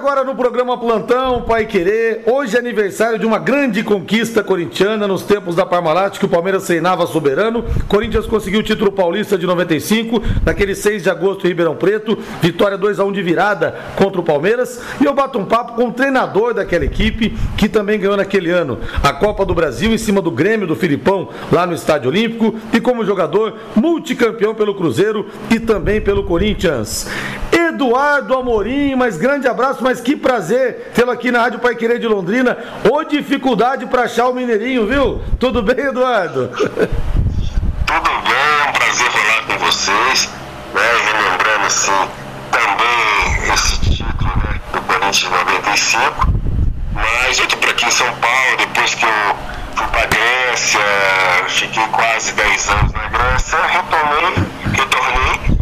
agora no programa Plantão Pai Querer. Hoje é aniversário de uma grande conquista corintiana nos tempos da Parmalat, que o Palmeiras treinava soberano. Corinthians conseguiu o título paulista de 95, naquele 6 de agosto em Ribeirão Preto. Vitória 2 a 1 de virada contra o Palmeiras. E eu bato um papo com o treinador daquela equipe, que também ganhou naquele ano a Copa do Brasil em cima do Grêmio do Filipão, lá no Estádio Olímpico. E como jogador, multicampeão pelo Cruzeiro e também pelo Corinthians. Eduardo Amorim, mais grande abraço, mas que prazer tê-lo aqui na Rádio Pai Querer de Londrina. Ô dificuldade para achar o Mineirinho, viu? Tudo bem, Eduardo? Tudo bem, é um prazer falar com vocês, né? Relembrando assim também esse título né, do Corinthians 95. Mas eu tô aqui em São Paulo, depois que eu fui pra Grécia, fiquei quase 10 anos na Grécia, retornei, retornei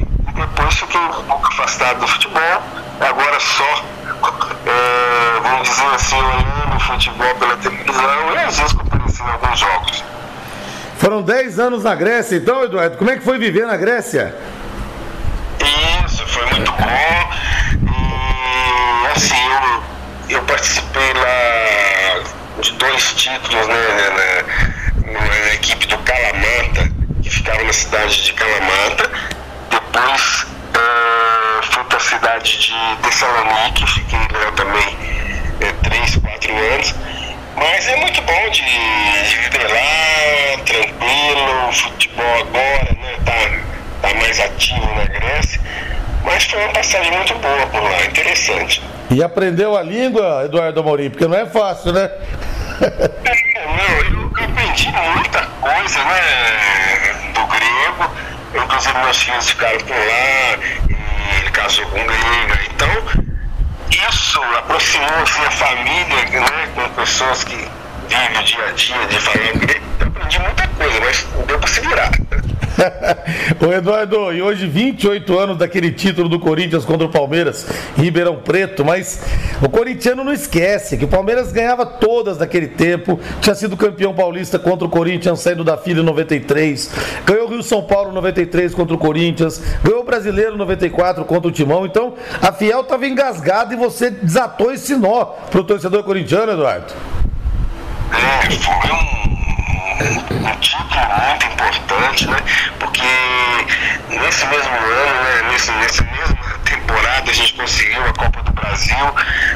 depois fiquei um pouco afastado do futebol, agora só, é, vamos dizer assim, olhando o futebol pela televisão e às vezes comparecendo alguns jogos. Foram 10 anos na Grécia, então, Eduardo, como é que foi viver na Grécia? Isso, foi muito bom. E assim, eu, eu participei lá de dois títulos né, na, na, na equipe do Calamanta, que ficava na cidade de Calamanta depois uh, fui para a cidade de Tessalonique, fiquei lá também é, três, quatro anos. Mas é muito bom de, de viver lá, tranquilo, futebol agora, né? Tá, tá mais ativo na Grécia. Mas foi uma passagem muito boa por lá, interessante. E aprendeu a língua, Eduardo Amorim, porque não é fácil, né? é, eu, eu aprendi muita coisa, né? Do grego Inclusive meus filhos ficaram por lá, e ele casou com grega. Então, isso aproximou assim, a família né, com pessoas que vivem o dia a dia de falar grego. Aprendi muita coisa, mas deu para se virar. Ô Eduardo, e hoje 28 anos daquele título do Corinthians contra o Palmeiras Ribeirão Preto, mas o corintiano não esquece que o Palmeiras ganhava todas naquele tempo, tinha sido campeão paulista contra o Corinthians saindo da fila em 93, ganhou o Rio São Paulo 93 contra o Corinthians, ganhou o Brasileiro 94 contra o Timão, então a Fiel estava engasgada e você desatou esse nó pro torcedor corintiano, Eduardo. É, foi um um título muito importante, né? Porque nesse mesmo ano, né? Nesse, nessa mesma temporada a gente conseguiu a Copa do Brasil,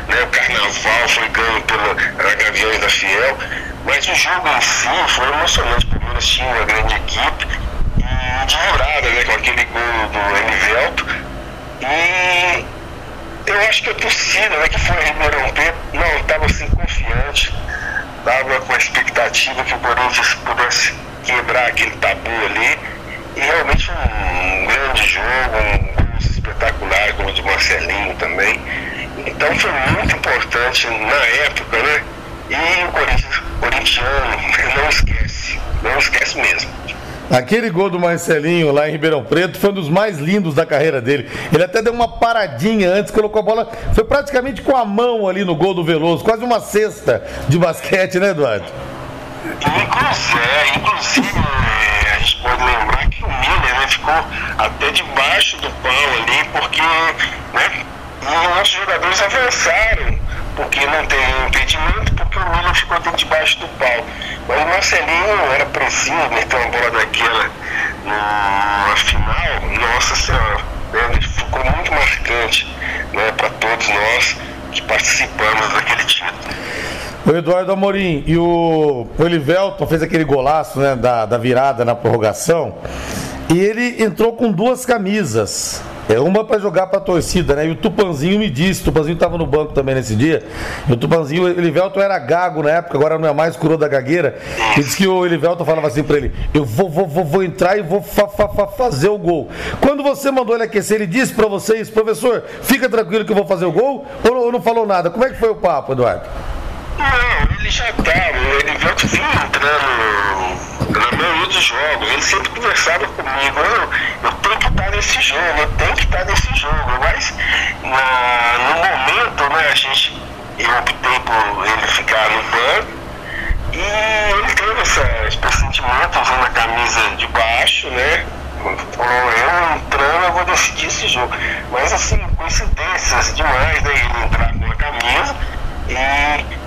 né? O Carnaval foi ganho pela Gaviões da Fiel, mas o jogo em si foi emocionante. O Palmeiras tinha uma grande equipe e de virada, né? Com aquele gol do Enivelto. E eu acho que a torcida, né, que foi a Ribeirão Preto, não, estava assim confiante estava com a expectativa que o Corinthians pudesse quebrar aquele tabu ali. E realmente um grande jogo, um gol espetacular, como o de Marcelinho também. Então foi muito importante na época, né? E o Corinthians, corintiano não esquece, não esquece mesmo. Aquele gol do Marcelinho lá em Ribeirão Preto foi um dos mais lindos da carreira dele. Ele até deu uma paradinha antes, colocou a bola, foi praticamente com a mão ali no gol do Veloso, quase uma cesta de basquete, né, Eduardo? Inclusive, é, inclusive a gente pode lembrar que o Miller né, ficou até debaixo do pau ali, porque né, os nossos jogadores avançaram porque não tem impedimento, porque o William ficou dentro debaixo do pau. Mas o Marcelinho era preciso meter uma bola daquela na final, nossa senhora, né, ficou muito marcante né, para todos nós que participamos daquele título. O Eduardo Amorim e o Olivelton fez aquele golaço né, da, da virada na prorrogação e ele entrou com duas camisas. É uma para jogar para a torcida, né? E o Tupanzinho me disse, o Tupanzinho estava no banco também nesse dia. E o Tupanzinho, o Elivelton era gago na época, agora não é mais, curou da gagueira. E disse que o Elivelton falava assim para ele: Eu vou, vou, vou, vou, entrar e vou fa, fa, fa, fazer o gol. Quando você mandou ele aquecer, ele disse para vocês, professor, fica tranquilo que eu vou fazer o gol? Ou, ou não falou nada? Como é que foi o papo, Eduardo? Não, ele já estava, o Elivelton vinha entrando na maioria dos jogos, ele sempre conversava comigo, eu, eu tenho que estar nesse jogo, eu tenho que estar nesse jogo, mas na, no momento, né, a gente, eu optei por ele ficar no banco, e ele teve essa, esse sentimento usando a camisa de baixo, né? Falou, eu entrando, eu vou decidir esse jogo. Mas assim, coincidências demais, né? Ele entrar com a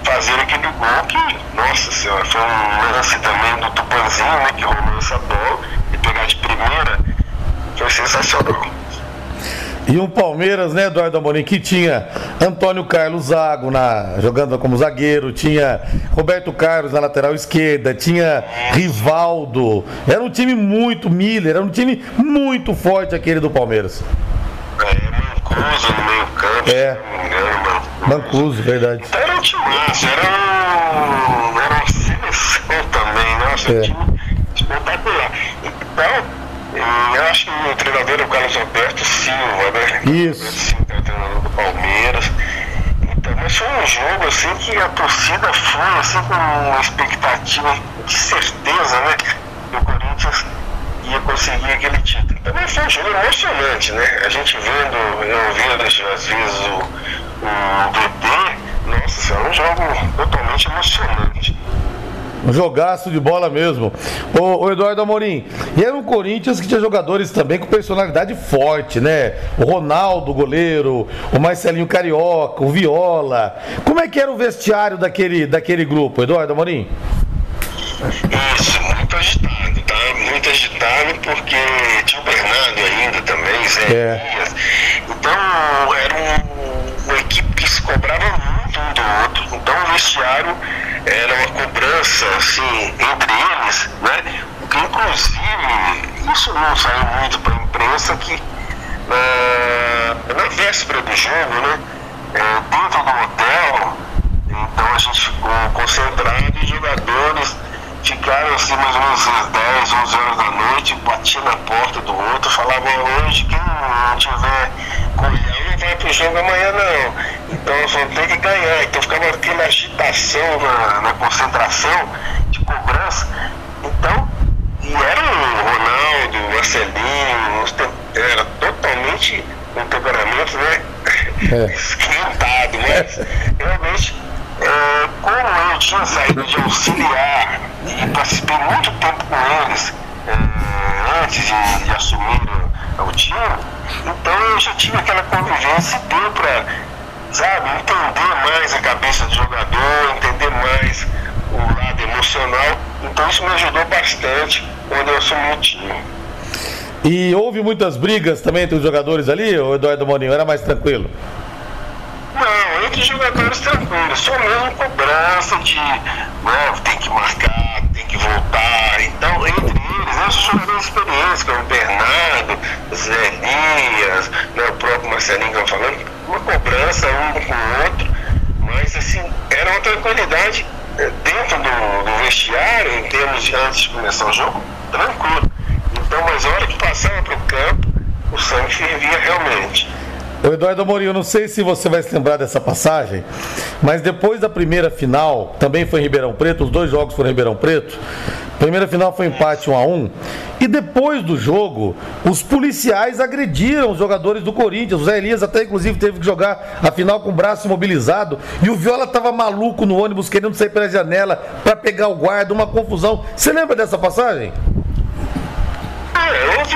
fazer aquele gol que, nossa senhora, foi um lance também do Tupanzinho, né, que rolou essa bola, e pegar de primeira, foi sensacional. E um Palmeiras, né, Eduardo Amorim, que tinha Antônio Carlos Zago na, jogando como zagueiro, tinha Roberto Carlos na lateral esquerda, tinha Rivaldo. Era um time muito, Miller, era um time muito forte aquele do Palmeiras. É, Mancuso no meio campo, é. Mancuso, verdade. Então era um time era, um, era uma seleção também, nossa, é. um time espetacular. Então, eu acho que o treinador é o Carlos Alberto Silva, né? Isso. Silva, é o treinador do Palmeiras. Então, mas foi um jogo assim que a torcida foi assim com uma expectativa de certeza, né? Que o Corinthians ia conseguir aquele título. Também foi um jogo emocionante, né? A gente vendo, eu vendo às vezes o, o DT, nossa, é um jogo totalmente emocionante. Um jogaço de bola mesmo. O, Eduardo Amorim. E era um Corinthians que tinha jogadores também com personalidade forte, né? O Ronaldo, goleiro, o Marcelinho Carioca, o Viola. Como é que era o vestiário daquele, daquele grupo, Eduardo Amorim? Isso, muito agitado, tá? Muito agitado porque tinha o Bernardo ainda também, Zé é. Então era um, equipe que se cobrava muito um do outro. Então o vestiário era uma cobrança assim entre eles, né? Inclusive isso não saiu muito para a imprensa que na, na véspera do jogo, né? É, dentro do hotel, então a gente ficou concentrado e os jogadores ficaram assim mais ou menos às 10, 11 horas da noite, batia na porta do outro, falava hoje quem não tiver colhão não vai pro jogo amanhã não. Então só tem que ganhar. Então ficava aquela agitação na, na concentração de cobrança. Então, e era o Ronaldo, o Marcelinho, era totalmente um temperamento né, é. esquentado, mas realmente é, como eu tinha saído de auxiliar e participei muito tempo com eles é, antes de, de assumir o time, então eu já tive aquela convivência e deu para, sabe, entender mais a cabeça do jogador, entender mais o lado emocional. Então isso me ajudou bastante quando eu assumi o time. E houve muitas brigas também entre os jogadores ali, o Eduardo Moninho? Era mais tranquilo? Não, entre os jogadores tranquilos, só mesmo cobrança de né, tem que marcar, tem que voltar. Então, entre os jogadores experientes, como o Bernardo, Zé Elias, né, o próprio Marcelinho que eu falando, uma cobrança um com o outro, mas assim, era uma tranquilidade eh, dentro do, do vestiário, em termos de antes de começar o jogo, tranquilo. Então, mas a hora que passava para o campo, o sangue fervia realmente. O Eduardo Amorim, eu não sei se você vai se lembrar dessa passagem, mas depois da primeira final, também foi em Ribeirão Preto, os dois jogos foram em Ribeirão Preto. Primeira final foi empate 1 a 1 e depois do jogo, os policiais agrediram os jogadores do Corinthians. O Zé Elias até inclusive teve que jogar a final com o braço imobilizado e o Viola estava maluco no ônibus querendo sair pela janela para pegar o guarda, uma confusão. Você lembra dessa passagem? É, houve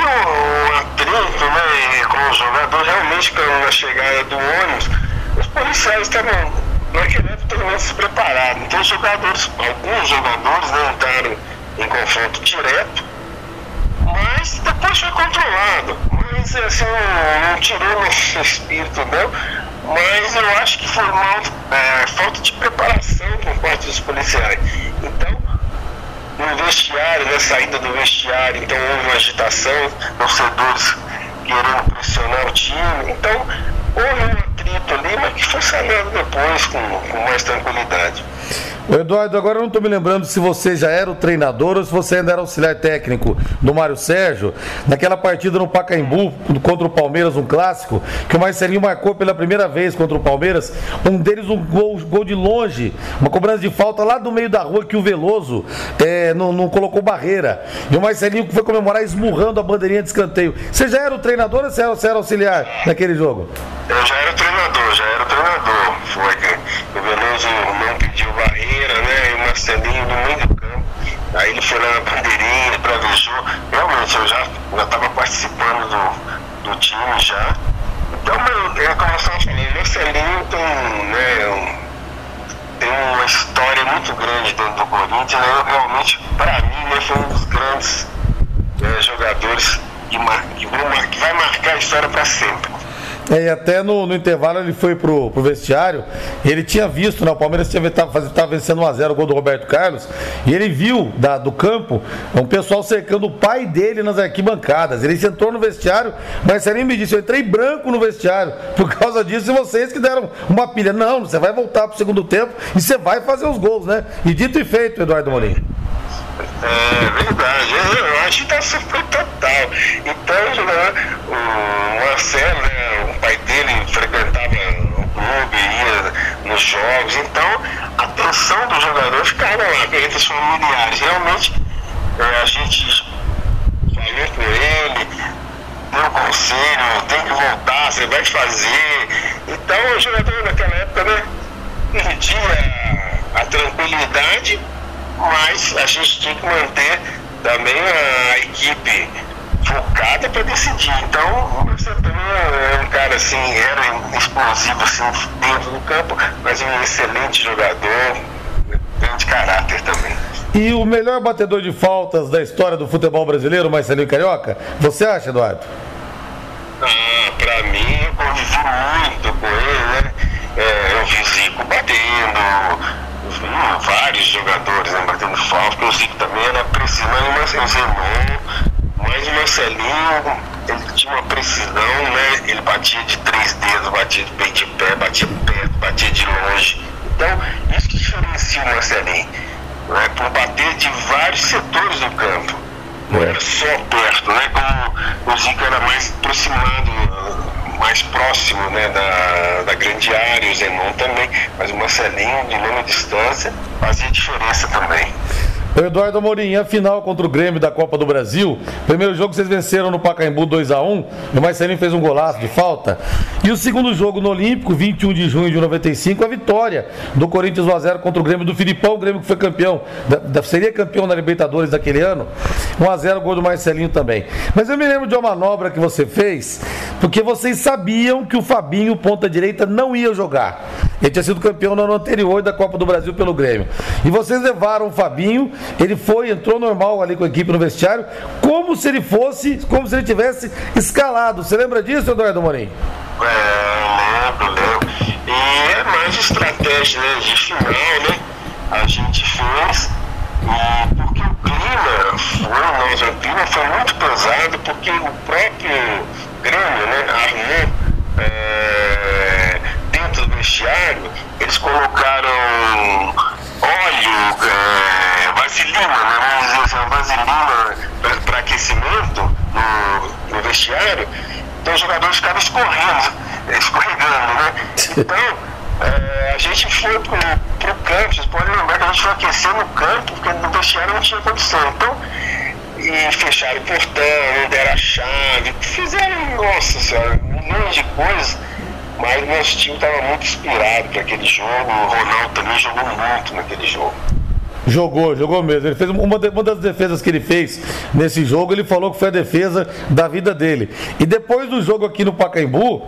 né, com o jogador, realmente na chegada do ônibus, os policiais estavam, naquele época, pelo menos se preparados. Então, os jogadores, alguns jogadores né, entraram em confronto direto, mas depois foi controlado. Mas, assim, não, não tirou nosso espírito, não. Mas eu acho que foi mal, é, falta de preparação por parte dos policiais. Então, no vestiário, na saída do vestiário, então houve uma agitação, torcedores querendo pressionar o time, então houve um atrito ali, mas que foi sanado depois com, com mais tranquilidade. Eduardo, agora eu não estou me lembrando se você já era o treinador ou se você ainda era auxiliar técnico do Mário Sérgio, naquela partida no Pacaembu contra o Palmeiras, um clássico, que o Marcelinho marcou pela primeira vez contra o Palmeiras, um deles um gol, gol de longe, uma cobrança de falta lá do meio da rua que o Veloso é, não, não, colocou barreira. E o Marcelinho foi comemorar esmurrando a bandeirinha de escanteio. Você já era o treinador ou você era, você era auxiliar naquele jogo? Eu já era o treinador, já era o treinador. Foi o Veloso não pediu barreira né? E o Marcelinho no meio do campo. Aí ele foi lá na bandeirinha, pravejou. Realmente, eu já estava participando do, do time já. Então, meu, é como eu estava Marcelinho tem, né, um, tem uma história do Corinthians, né, realmente, para mim, né, foi um dos grandes né, jogadores que, mar, que, vai marcar a história para sempre. É, e até no, no, intervalo ele foi pro, pro vestiário, ele tinha visto, né, o Palmeiras estava vencendo 1x0 o gol do Roberto Carlos, e ele viu da, do campo um pessoal cercando o pai dele nas arquibancadas. Ele entrou no vestiário, mas Marcelinho me disse, eu entrei branco no vestiário, por causa disso, e vocês que deram uma pilha. Não, você vai voltar pro segundo tempo e você vai fazer os gols, né? E dito e feito, Eduardo Molinho. É verdade, eu acho que tá total. Então, né, o Marcelo, pai dele frequentava o clube, ia nos jogos, então a atenção do jogador ficava lá, entre os familiares. Realmente, é, a gente falou com ele, deu conselho, tem que voltar, você vai fazer. Então, o jogador naquela época, né, perdia a tranquilidade mas a gente tinha que manter também a equipe focada para decidir. Então, você também é um cara assim, era explosivo assim, dentro do campo, mas um excelente jogador, grande caráter também. E o melhor batedor de faltas da história do futebol brasileiro, Marcelinho Carioca? Você acha, Eduardo? Ah, pra mim, eu convivi muito com ele, né? É, eu vi Zico batendo, vários jogadores né, batendo falta, porque o Zico também era preciso, mas o Zenon, mas o Marcelinho, ele tinha uma precisão, né? Ele batia de três dedos, batia de bem de pé, batia perto, batia de longe. Então, isso que diferencia o Marcelinho, né? Por bater de vários setores do campo. Não era só perto, né? Como o Zico era mais aproximado mais próximo né, da, da grande área, o Zenon também, mas o Marcelinho de longa distância fazia diferença também. O Eduardo Amorim, a final contra o Grêmio da Copa do Brasil. Primeiro jogo vocês venceram no Pacaembu 2x1. O Marcelinho fez um golaço de falta. E o segundo jogo no Olímpico, 21 de junho de 95, a vitória do Corinthians 1x0 contra o Grêmio do Filipão. O Grêmio que foi campeão, da, da, seria campeão da Libertadores daquele ano. 1x0 gol do Marcelinho também. Mas eu me lembro de uma manobra que você fez, porque vocês sabiam que o Fabinho, ponta direita, não ia jogar. Ele tinha sido campeão no ano anterior da Copa do Brasil pelo Grêmio. E vocês levaram o Fabinho, ele foi, entrou normal ali com a equipe no vestiário, como se ele fosse, como se ele tivesse escalado. Você lembra disso, Eduardo Morim? É, lembro, lembro. E é mais estratégia né, de final, né? A gente fez. Porque o clima foi, nós, o clima foi muito pesado, porque o próprio Grêmio, né, armou. É, vestiário, eles colocaram óleo, é, vaselina, né? vamos dizer assim, vaselina para aquecimento no, no vestiário, então os jogadores ficavam escorrendo, escorregando, né? Então, é, a gente foi pro, pro campo, vocês podem lembrar que a gente foi aquecer no campo, porque no vestiário não tinha condição. Então, e fecharam o portão, deram a chave, fizeram, nossa senhora, um monte de coisas mas nosso time estava muito inspirado para aquele jogo. O Ronaldo também jogou muito naquele jogo. Jogou, jogou mesmo. Ele fez uma, de, uma, das defesas que ele fez nesse jogo, ele falou que foi a defesa da vida dele. E depois do jogo aqui no Pacaembu,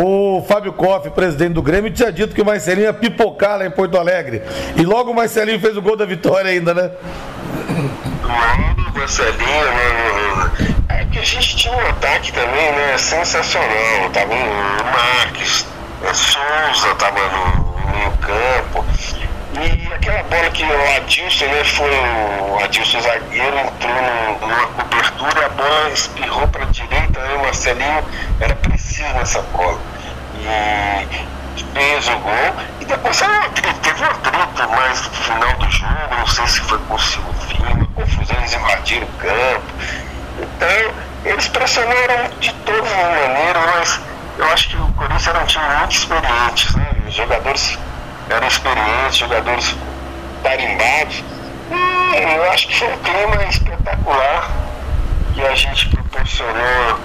o Fábio Koff, presidente do Grêmio, tinha dito que o Marcelinho ia pipocar lá em Porto Alegre. E logo o Marcelinho fez o gol da vitória ainda, né? Logo o Marcelinho, né? É que a gente tinha um ataque também, né? Sensacional. Tava o Marques, Souza tava no meio campo. E aquela bola que o Adilson, né? Foi o Adilson zagueiro, entrou numa cobertura, a bola espirrou para a direita, aí o Marcelinho era preciso nessa bola. E fez o gol. E depois teve uma treta mais no final do jogo, não sei se foi com o Silvinho, confusão, eles invadiram o campo. Então, eles pressionaram de todas as maneiras, mas eu acho que o Corinthians era um time muito experiente, né? Os jogadores eram experientes, jogadores tarimbados. E eu acho que foi um clima espetacular que a gente proporcionou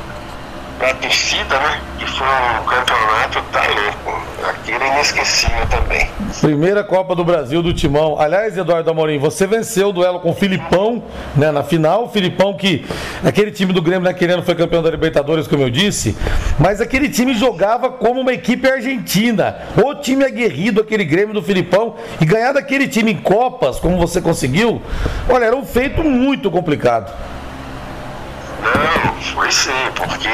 pra torcida, né? E foi um campeonato, tá louco. Aquele é inesquecível também. Primeira Copa do Brasil do Timão. Aliás, Eduardo Amorim, você venceu o duelo com o Filipão, né? Na final, o Filipão que aquele time do Grêmio naquele ano foi campeão da Libertadores, como eu disse, mas aquele time jogava como uma equipe argentina. O time aguerrido, aquele Grêmio do Filipão, e ganhar daquele time em Copas, como você conseguiu, olha, era um feito muito complicado. Não, foi sim, porque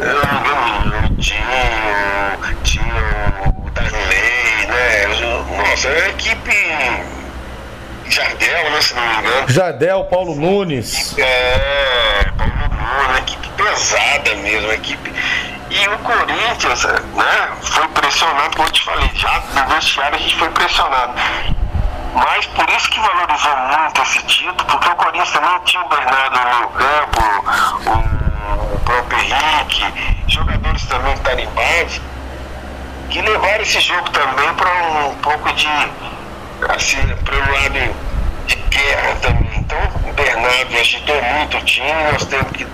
eu, tinha, tinha o Darley, né? Nossa, era a equipe Jardel, né, se não me engano. Jardel, Paulo Nunes. É, Paulo Nunes, uma equipe pesada mesmo, uma equipe. E o Corinthians, né, foi pressionado, como eu te falei, já no vestiário a gente foi pressionado. Mas por isso que valorizou muito esse título, porque o Corinthians também tinha o Bernardo no campo, o, próprio Henrique, jogadores também tarimbados, que levaram esse jogo também para um pouco de, assim, para o lado de guerra também. Então o Bernardo agitou muito o time, nós temos que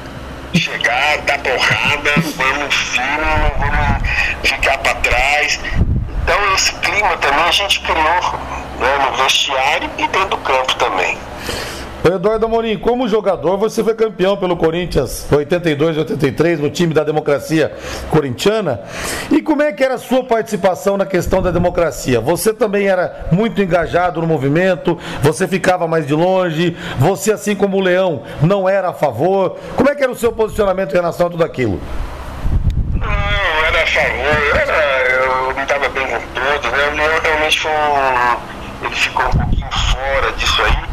chegar, dar porrada, vamos firme, não vamos ficar para trás. Então esse clima também a gente criou né, no vestiário e dentro do campo também. Eduardo Amorim, como jogador, você foi campeão pelo Corinthians 82 e 83 no time da democracia corintiana. E como é que era a sua participação na questão da democracia? Você também era muito engajado no movimento, você ficava mais de longe, você, assim como o Leão, não era a favor. Como é que era o seu posicionamento em relação a tudo aquilo? Não, era a favor, era, eu me dava bem com todos, né? O Leão realmente foi ele ficou um pouquinho fora disso aí,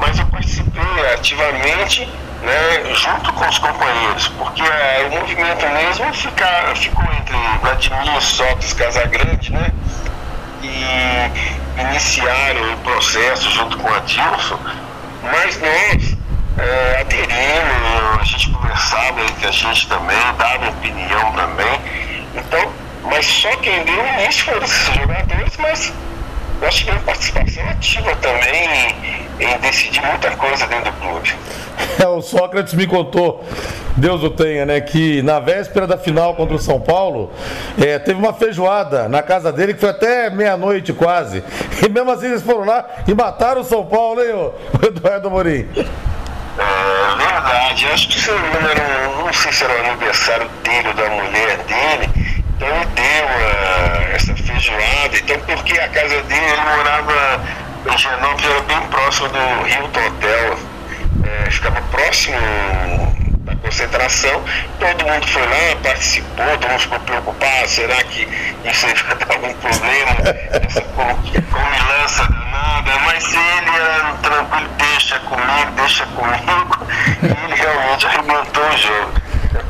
mas eu participei ativamente, né, junto com os companheiros, porque é, o movimento mesmo ficou entre Vladimir, Sócrates, Casagrande, né, e iniciaram o processo junto com a Dilson, mas nós é, aderimos, a gente conversava entre a gente também, dava opinião também, então, mas só quem deu início foram esses jogadores, mas nós tivemos participação ativa também em, decidir muita coisa dentro do clube. É, o Sócrates me contou, Deus o tenha, né? Que na véspera da final contra o São Paulo, é, teve uma feijoada na casa dele que foi até meia-noite quase. E mesmo assim eles foram lá e mataram o São Paulo, hein, o Eduardo Amorim? É verdade, acho que se não, não sei se era o aniversário dele ou da mulher dele, então ele deu uh, essa feijoada, então porque a casa dele, ele morava em Genópolis, era bem próximo do Rio Hotel, é, ficava próximo da concentração, todo mundo foi lá, participou, todo mundo ficou preocupado, será que isso aí vai ter algum problema, essa comilança danada, mas ele era tranquilo, deixa comigo, deixa comigo, e ele realmente arrebentou o jogo.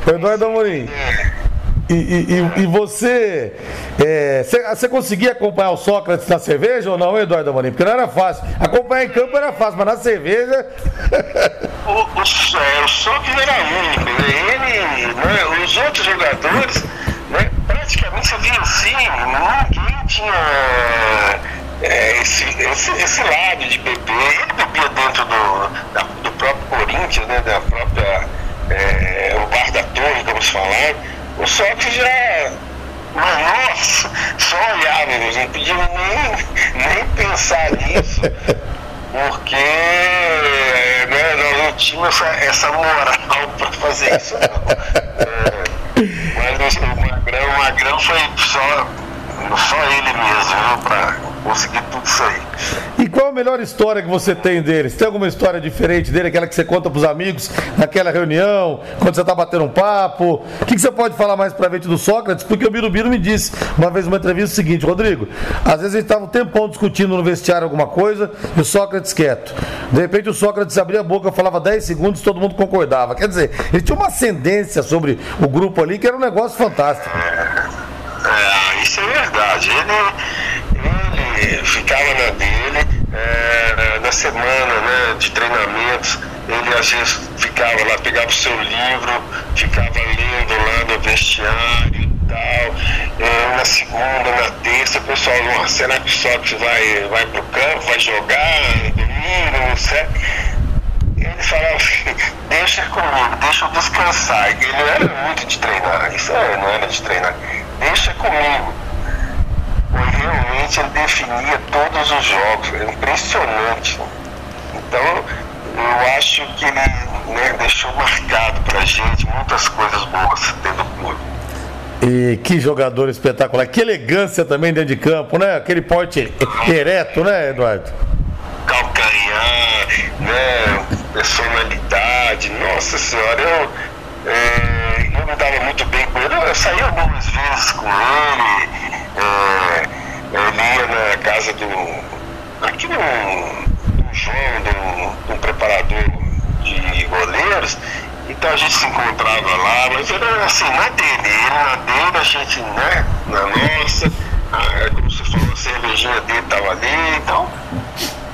Eduardo Amorim. É. E, e, e, você, é, você conseguia acompanhar o Sócrates na cerveja ou não, Eduardo Amorim? Porque não era fácil. Acompanhar em campo era fácil, mas na cerveja. o, o, é, o Sócrates era único, né? Ele, né, os outros jogadores, né, praticamente você via assim, ninguém tinha é, esse, esse, esse, lado de beber. Ele bebia dentro do, da, do próprio Corinthians, né, da própria. É, o bar da torre, vamos falar o Sócrates já. Nossa, só olhávamos, não podia nem, nem pensar nisso, porque né, nós não tínhamos essa, essa moral para fazer isso. Não. É, mas o Magrão, o Magrão foi só, só ele mesmo, para conseguir tudo isso aí. E qual a melhor história que você tem deles? Tem alguma história diferente dele, aquela que você conta pros amigos naquela reunião, quando você tá batendo um papo? O que, que você pode falar mais pra gente do Sócrates? Porque o Birubiru me disse uma vez numa entrevista o seguinte, Rodrigo, às vezes a gente tava um tempão discutindo no vestiário alguma coisa e o Sócrates quieto. De repente o Sócrates abria a boca, falava 10 segundos todo mundo concordava. Quer dizer, ele tinha uma ascendência sobre o grupo ali que era um negócio fantástico. É, isso é verdade. Ele, ele ficava na dele, é, na semana né, de treinamentos, ele às vezes ficava lá, pegava o seu livro, ficava lendo lá no vestiário e tal. É, na segunda, na terça, o pessoal, será que o Sócrates vai, vai pro campo, vai jogar domingo, não sei. Ele ele falava assim, deixa comigo, deixa eu descansar. Ele não era muito de treinar, isso é, não era de treinar. Deixa comigo. Realmente ele definia todos os jogos, é impressionante. Então, eu acho que ele né, deixou marcado pra gente muitas coisas boas dentro do clube. E que jogador espetacular, que elegância também dentro de campo, né? Aquele porte ereto, né, Eduardo? Calcanhar, né? Personalidade, nossa senhora, eu, é, eu me dava muito bem com ele, eu saía algumas vezes com ele, é, eu ia na casa do. aqui no, no João, do, do preparador de goleiros, então a gente se encontrava lá, mas era assim, na dele, ele na dele, a gente, né, na nossa, ah, como você falou, a cervejinha dele tava ali, então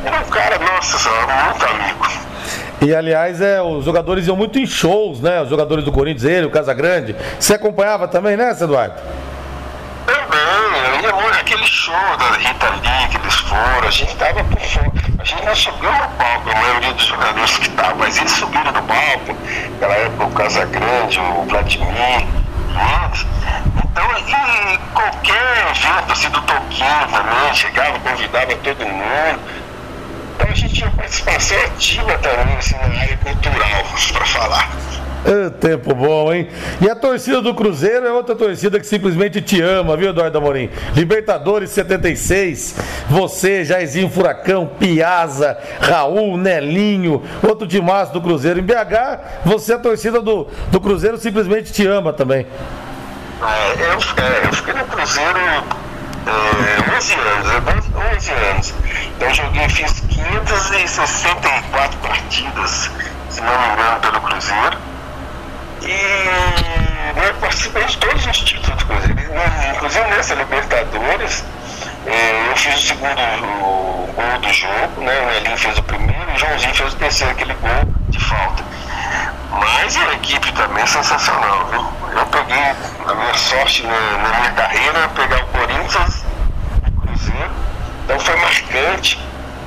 era um cara, nossa senhora, muito amigo. E aliás, é, os jogadores iam muito em shows, né? Os jogadores do Corinthians, ele, o Casagrande. Você acompanhava também, né, Eduardo? Também, eu ia muito aquele show da Rita Lee que eles foram, a gente tava por fora. A gente não subiu no palco, a maioria dos jogadores que estavam, mas eles subiram no palco, naquela época o Casagrande, o Vladimir, eles. Então, e qualquer evento assim do Toquinho também, chegava, convidava todo mundo. Então a gente tinha participação ativa também assim, na área cultural, para falar. É tempo bom, hein? E a torcida do Cruzeiro é outra torcida que simplesmente te ama, viu, Eduardo Amorim? Libertadores 76, você, Jairzinho Furacão, Piazza, Raul, Nelinho, outro timaço do Cruzeiro. Em BH, você, a torcida do, do Cruzeiro, simplesmente te ama também. É, eu, é, eu fiquei no Cruzeiro é, 11 anos, 11 anos. Então eu joguei, fiz 564 partidas, se não me engano, pelo Cruzeiro. E né, participei de todos os títulos do Cruzeiro. Inclusive nessa Libertadores, é, eu fiz o segundo gol do jogo, né? O Elinho fez o primeiro o Joãozinho fez o terceiro, aquele gol de falta. Mas a equipe também é sensacional, viu? Eu peguei a minha sorte na, na minha carreira, pegar o Corinthians o Cruzeiro. Então foi marcante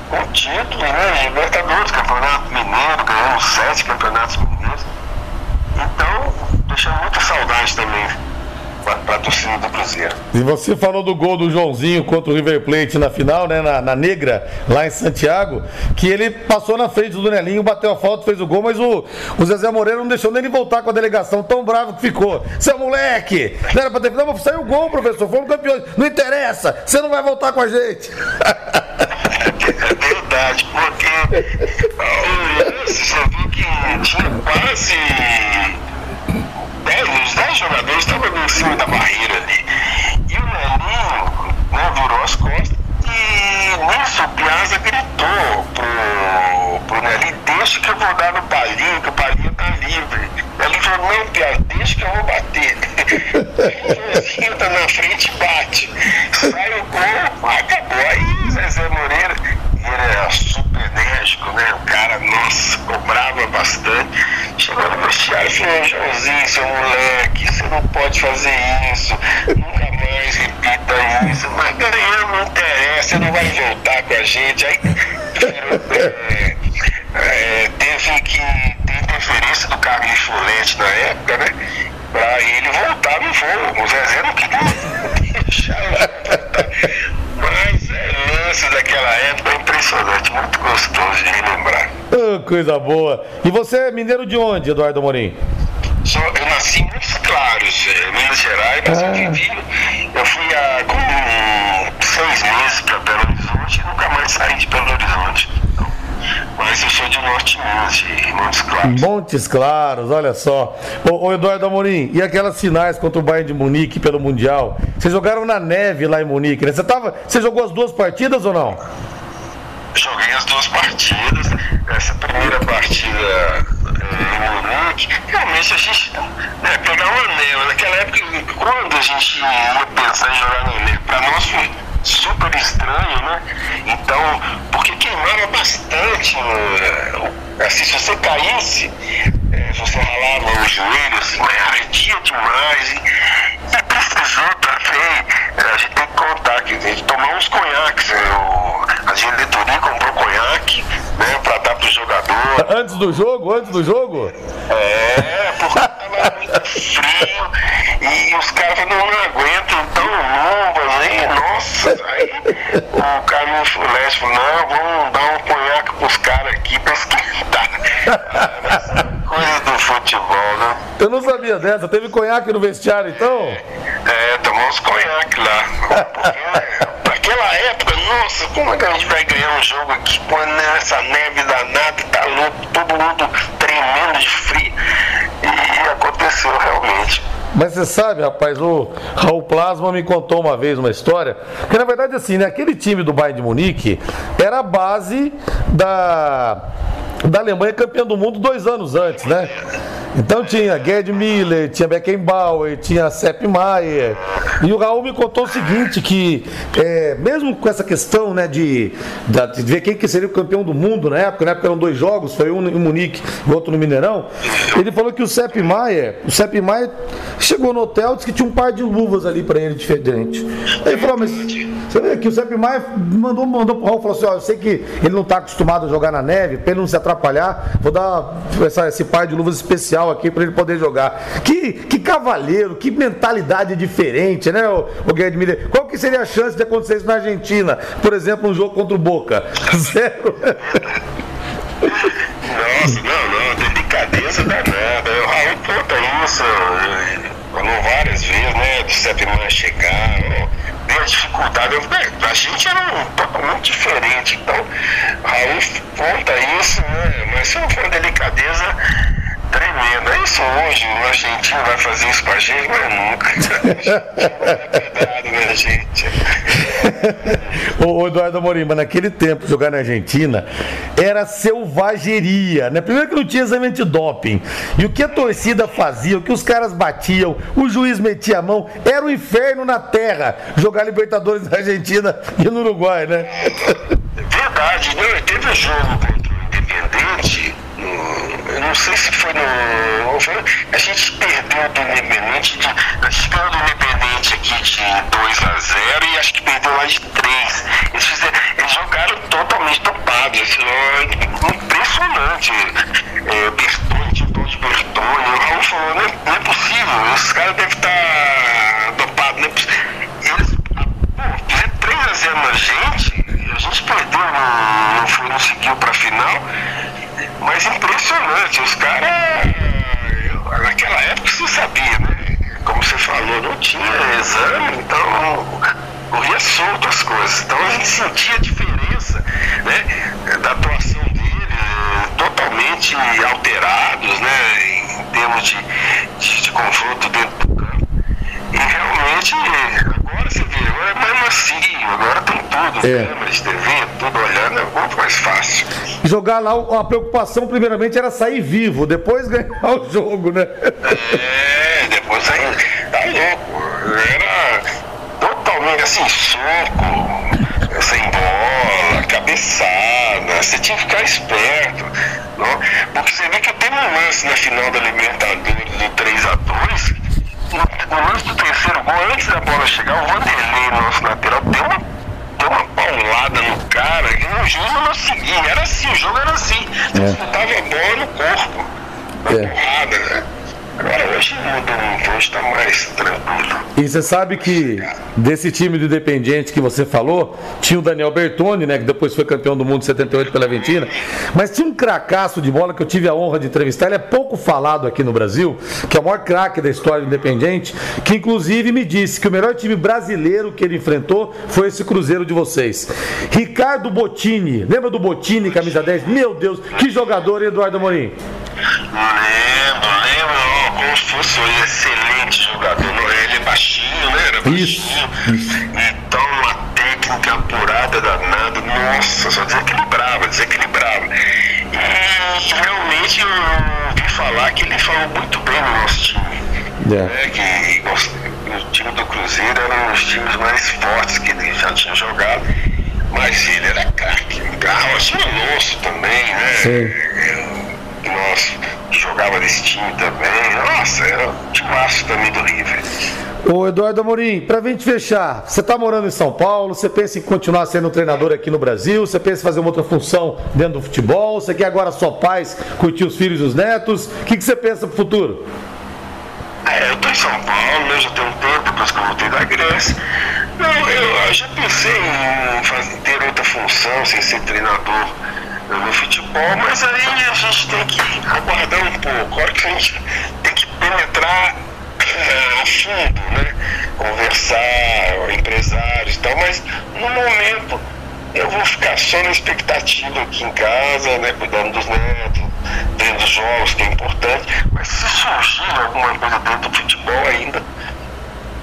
com título, né? Libertadores, Campeonato Mineiro, ganhamos sete campeonatos mineiros. Deixa muita saudade também para a torcida do Cruzeiro. E você falou do gol do Joãozinho contra o River Plate na final, né? Na, na, Negra, lá em Santiago, que ele passou na frente do Nelinho, bateu a falta, fez o gol, mas o, o Zezé Moreira não deixou nem ele voltar com a delegação, tão bravo que ficou. Seu moleque! Não era pra ter. Não, saiu o gol, professor, fomos campeões. Não interessa, você não vai voltar com a gente. É verdade, porque o lance, você viu que tinha quase 10, os 10 jogadores estavam em cima da barreira ali. E o Nelinho né, virou as costas e nisso o Piazza gritou pro, pro Nelinho, deixa que eu vou dar no palinho, que o palinho tá livre. Ele falou, não, Piazza, deixa que eu vou bater. O tá na frente e bate. Sai o gol, acabou. Aí Zezé Moreira, ele era super enérgico, né? O cara, nossa, cobrava bastante. Chegou e falou, Joãozinho, seu moleque, você não pode fazer isso. Nunca mais repita isso. Mas ganhar não interessa, você não vai voltar com a gente. Aí é, é, teve que ter interferência do Carlos Folete na época, né? Pra ele voltar no voo. O Zezé não queria deixar. Mas é, lance daquela época é impressionante, muito gostoso de. Coisa boa. E você é mineiro de onde, Eduardo Morim? Eu nasci em Montes Claros, Minas Gerais, mas ah. eu vivi. Eu fui há com seis meses para Belo Horizonte e nunca mais saí de Belo Horizonte. Mas eu sou de Norte Minas, de Montes Claros. Montes Claros, olha só. Ô, ô, Eduardo Amorim, e aquelas finais contra o Bayern de Munique pelo Mundial? Vocês jogaram na neve lá em Munique, né? Você, tava, você jogou as duas partidas ou não? Joguei as duas partidas. Essa primeira partida é, em Munique, realmente a gente né, pegar um anel. Naquela época, quando a gente ia pensar em jogar no anel, para nós foi super estranho, né? Então, porque queimava bastante, né? assim, se você caísse, é, você ralava o joelho, assim, demais. E, precisou também, é, a gente tem que contar que a gente tomar uns conhaques, o, a diretoria comprou conhaque, né, pra dar pro jogador. Antes do jogo? Antes do jogo? É, porque tava muito frio e os caras não, aguentam tão luvas aí, nossa. Aí o Carlos Fuleste falou, não, vamos dar um conhaque pros caras aqui pra esquentar. Coisa do futebol, né? Eu não sabia dessa. Teve conhaque no vestiário, então? É, tomamos conhaque lá. Porque como é que a gente vai ganhar um jogo aqui quando essa neve danada tá louco, todo mundo tremendo de frio. E aconteceu realmente. Mas você sabe, rapaz, o Raul Plasma me contou uma vez uma história, que na verdade assim, né, aquele time do Bayern de Munique era a base da da Alemanha campeã do mundo dois anos antes, né? Então tinha Gerd Miller, tinha Beckenbauer, tinha Sepp Maier. E o Raul me contou o seguinte, que é, mesmo com essa questão né, de, de, ver quem que seria o campeão do mundo na época, na época eram dois jogos, foi um em Munique e outro no Mineirão, ele falou que o Sepp Maier, o Sepp Maier chegou no hotel e disse que tinha um par de luvas ali para ele diferente. Aí ele falou, mas você vê que o Sepp Maier mandou, mandou pro Raul, falou assim, ó, eu sei que ele não está acostumado a jogar na neve, para ele não se atrapalhar, vou dar essa, esse par de luvas especial aqui para ele poder jogar. Que, que cavaleiro, que mentalidade diferente, né, o, o Guilherme? Qual que seria a chance de acontecer isso na Argentina? Por exemplo, um jogo contra o Boca? Zero. Nossa, não, não, delicadeza danada. O Raul conta isso, falou várias vezes, né, do Sepman chegar, deu dificuldade. A gente era um, totalmente diferente, então Raul conta isso, né, mas não for delicadeza Tremendo. É isso hoje, o argentino vai fazer isso com a gente, mas nunca. Cuidado, minha gente. Ô, Eduardo Amorim, mas naquele tempo jogar na Argentina era selvageria, né? Primeiro que não tinha exame doping. E o que a torcida fazia, o que os caras batiam, o juiz metia a mão, era o um inferno na terra jogar Libertadores na Argentina e no Uruguai, né? Verdade, né? Teve jogo contra o Independente não sei se foi no. A gente perdeu do Independente, de, a gente perdeu do Independente aqui de 2 a 0 e acho que perdeu lá de 3. Eles, fizeram, eles jogaram totalmente dopados, assim, impressionante. É, Bertone, tinha de Bertone, o Raul falou, não é, não é possível, esses caras devem estar dopados, não é. Eles fizeram 3 a 0 na gente, a gente perdeu, não, não, foi, não seguiu pra final. Mas impressionante, os caras. Naquela época você sabia, né? Como você falou, não tinha exame, então corria solto as coisas. Então a gente sentia a diferença né, da atuação dele, totalmente alterados, né? Em termos de, de, de confronto dentro do campo. E realmente agora você vê, agora é macio, tem tudo, é. câmeras de TV, tudo olhando, é muito mais fácil. Jogar lá, a preocupação primeiramente era sair vivo, depois ganhar o jogo, né? É, depois aí, tá louco, era totalmente assim, soco, sem bola, cabeçada, você tinha que ficar esperto, não? porque você vê que tem um lance na final da Libertadores do 3x2, no lance do terceiro gol, antes da bola chegar, o Vanderlei, nosso lateral, deu uma, deu uma paulada no cara e o juiz não seguia. Era assim, o jogo era assim. Você é. disputava a bola no corpo. Na é. porrada, né? Agora hoje mudou muito, hoje está mais tranquilo. E você sabe que desse time do Independiente que você falou, tinha o Daniel Bertoni, né, que depois foi campeão do mundo em 78 pela Argentina, mas tinha um cracaço de bola que eu tive a honra de entrevistar, ele é pouco falado aqui no Brasil, que é o maior craque da história do Independiente, que inclusive me disse que o melhor time brasileiro que ele enfrentou foi esse Cruzeiro de vocês. Ricardo Bottini, lembra do Bottini, camisa 10? Meu Deus, que jogador, Eduardo Amorim? Lembro, lembro como se fosse um excelente jogador. Ele é baixinho, né? Era baixinho. Isso. Então, uma técnica apurada danada. Nossa, só desequilibrava, desequilibrava. E realmente eu ouvi falar que ele falou muito bem no nosso time. Yeah. É. Né? Que o time do Cruzeiro era um dos times mais fortes que ele já tinha jogado. Mas ele era craque. Carlos Alonso também, né? Sim nosso, que jogava nesse time também. Nossa, era um timaço também do River. Ô Eduardo Amorim, pra gente fechar, você tá morando em São Paulo, você pensa em continuar sendo treinador aqui no Brasil, você pensa em fazer uma outra função dentro do futebol, você quer agora só paz, curtir os filhos e os netos, o que, que você pensa pro futuro? É, eu tô em São Paulo, né, já tem um tempo, depois que eu voltei da Grécia. Não, eu, eu já pensei em, fazer, em ter outra função, sem ser treinador no futebol, mas aí a gente tem que aguardar um pouco. Hora que a gente tem que penetrar a fundo, né? Conversar, empresários e tal, mas no momento eu vou ficar só na expectativa aqui em casa, né? Cuidando dos netos, vendo os jogos, que é importante. Mas se surgir alguma coisa dentro do futebol ainda,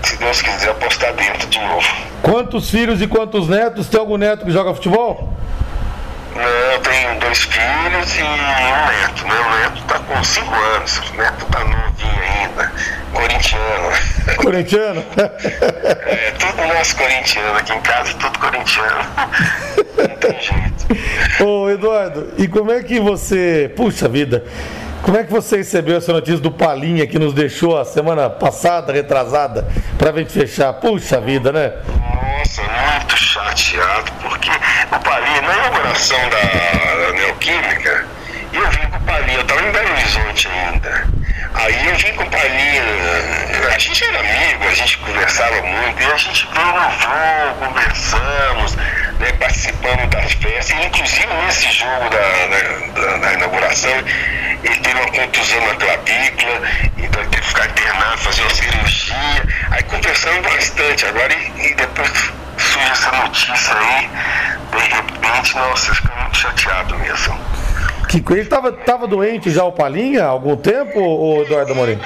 se Deus quiser, apostar dentro de novo. Quantos filhos e quantos netos? Tem algum neto que joga futebol? Dois filhos e um neto, né? O neto tá com 5 anos, o neto tá novinho ainda, corintiano. Corintiano? é, tudo nosso corintiano, aqui em casa tudo corintiano. Não tem jeito. Ô Eduardo, e como é que você. Puxa vida! Como é que você recebeu essa notícia do Palinha que nos deixou a semana passada, retrasada, pra gente fechar? Puxa vida, né? Nossa, muito chateado, porque o Palinha, na inauguração da, da Neoquímica, eu vim com o Palinha, eu estava em Belo Horizonte ainda. Aí eu vim com o Palinha, a gente era amigo, a gente conversava muito, e a gente veio no jogo, conversamos, né, participamos das festas, inclusive nesse jogo da, da, da inauguração, ele teve uma contusão na clavícula, então ele teve que ficar internado, fazer uma cirurgia, aí conversamos bastante, agora e, e depois surge essa notícia aí, de repente, nossa, eu fico muito chateado mesmo. Que ele estava tava doente já o Palinha há algum tempo, ou Eduardo Amorim?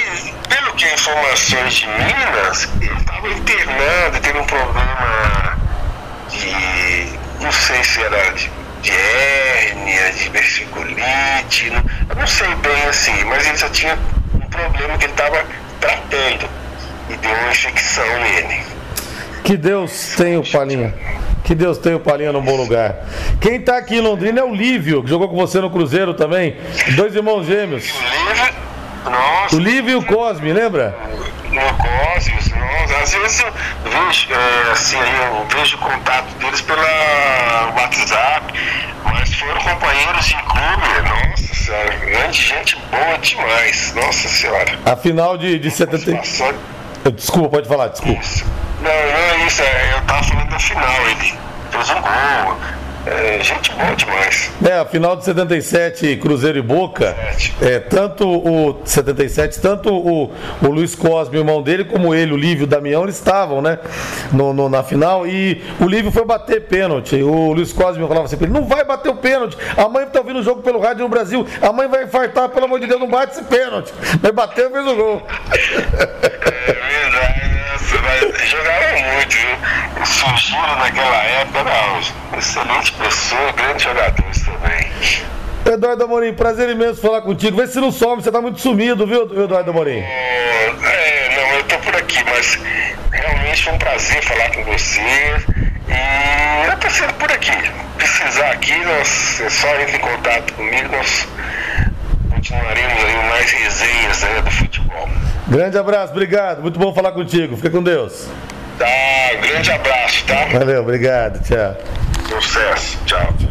Pelo que informações de Minas, ele estava internado, teve um problema de. não sei se era de, de hérnia, de versiculite, não, eu não sei bem assim, mas ele já tinha um problema que ele estava tratando e deu uma infecção nele. Que Deus tenha o Palinha. Que Deus tenha o Palinha no bom lugar. Quem está aqui em Londrina é o Lívio, que jogou com você no Cruzeiro também. Dois irmãos gêmeos. O Lívio, nossa. O Lívio e o Cosme, lembra? No Cosme, nossa. Às vezes eu vejo, é, assim, eu vejo o contato deles pela WhatsApp, mas foram companheiros de clube, nossa senhora, grande gente boa demais, nossa senhora. A final de, de 70. Desculpa, pode falar, desculpa. Isso. Não, não é isso, é, eu tava falando da final, ele fez um gol. É, gente boa demais. É, a final de 77, Cruzeiro e Boca, é, tanto o 77, tanto o, o Luiz Cosme, o irmão dele, como ele, o Lívio e o Damião, eles estavam, né? No, no, na final. E o Lívio foi bater pênalti. O Luiz Cosme falava assim: ele não vai bater o pênalti. A mãe tá ouvindo o jogo pelo rádio no Brasil. A mãe vai infartar, pelo amor de Deus, não bate esse pênalti. Mas bateu e fez o gol. É nossa, jogaram muito, viu? Surgiram naquela época, não. Excelente pessoa, grandes jogadores também. Eduardo Amorim, prazer imenso falar contigo. Vê se não some, você tá muito sumido, viu, Eduardo Amorim? É, não, eu tô por aqui, mas realmente foi um prazer falar com você. E eu tô sendo por aqui. Precisar aqui, nós, é só entre em contato comigo, nós continuaremos aí mais resenhas né, do futebol. Grande abraço, obrigado. Muito bom falar contigo. Fica com Deus. Tá, grande abraço, tá? Valeu, obrigado. Tchau. Sucesso. Tchau.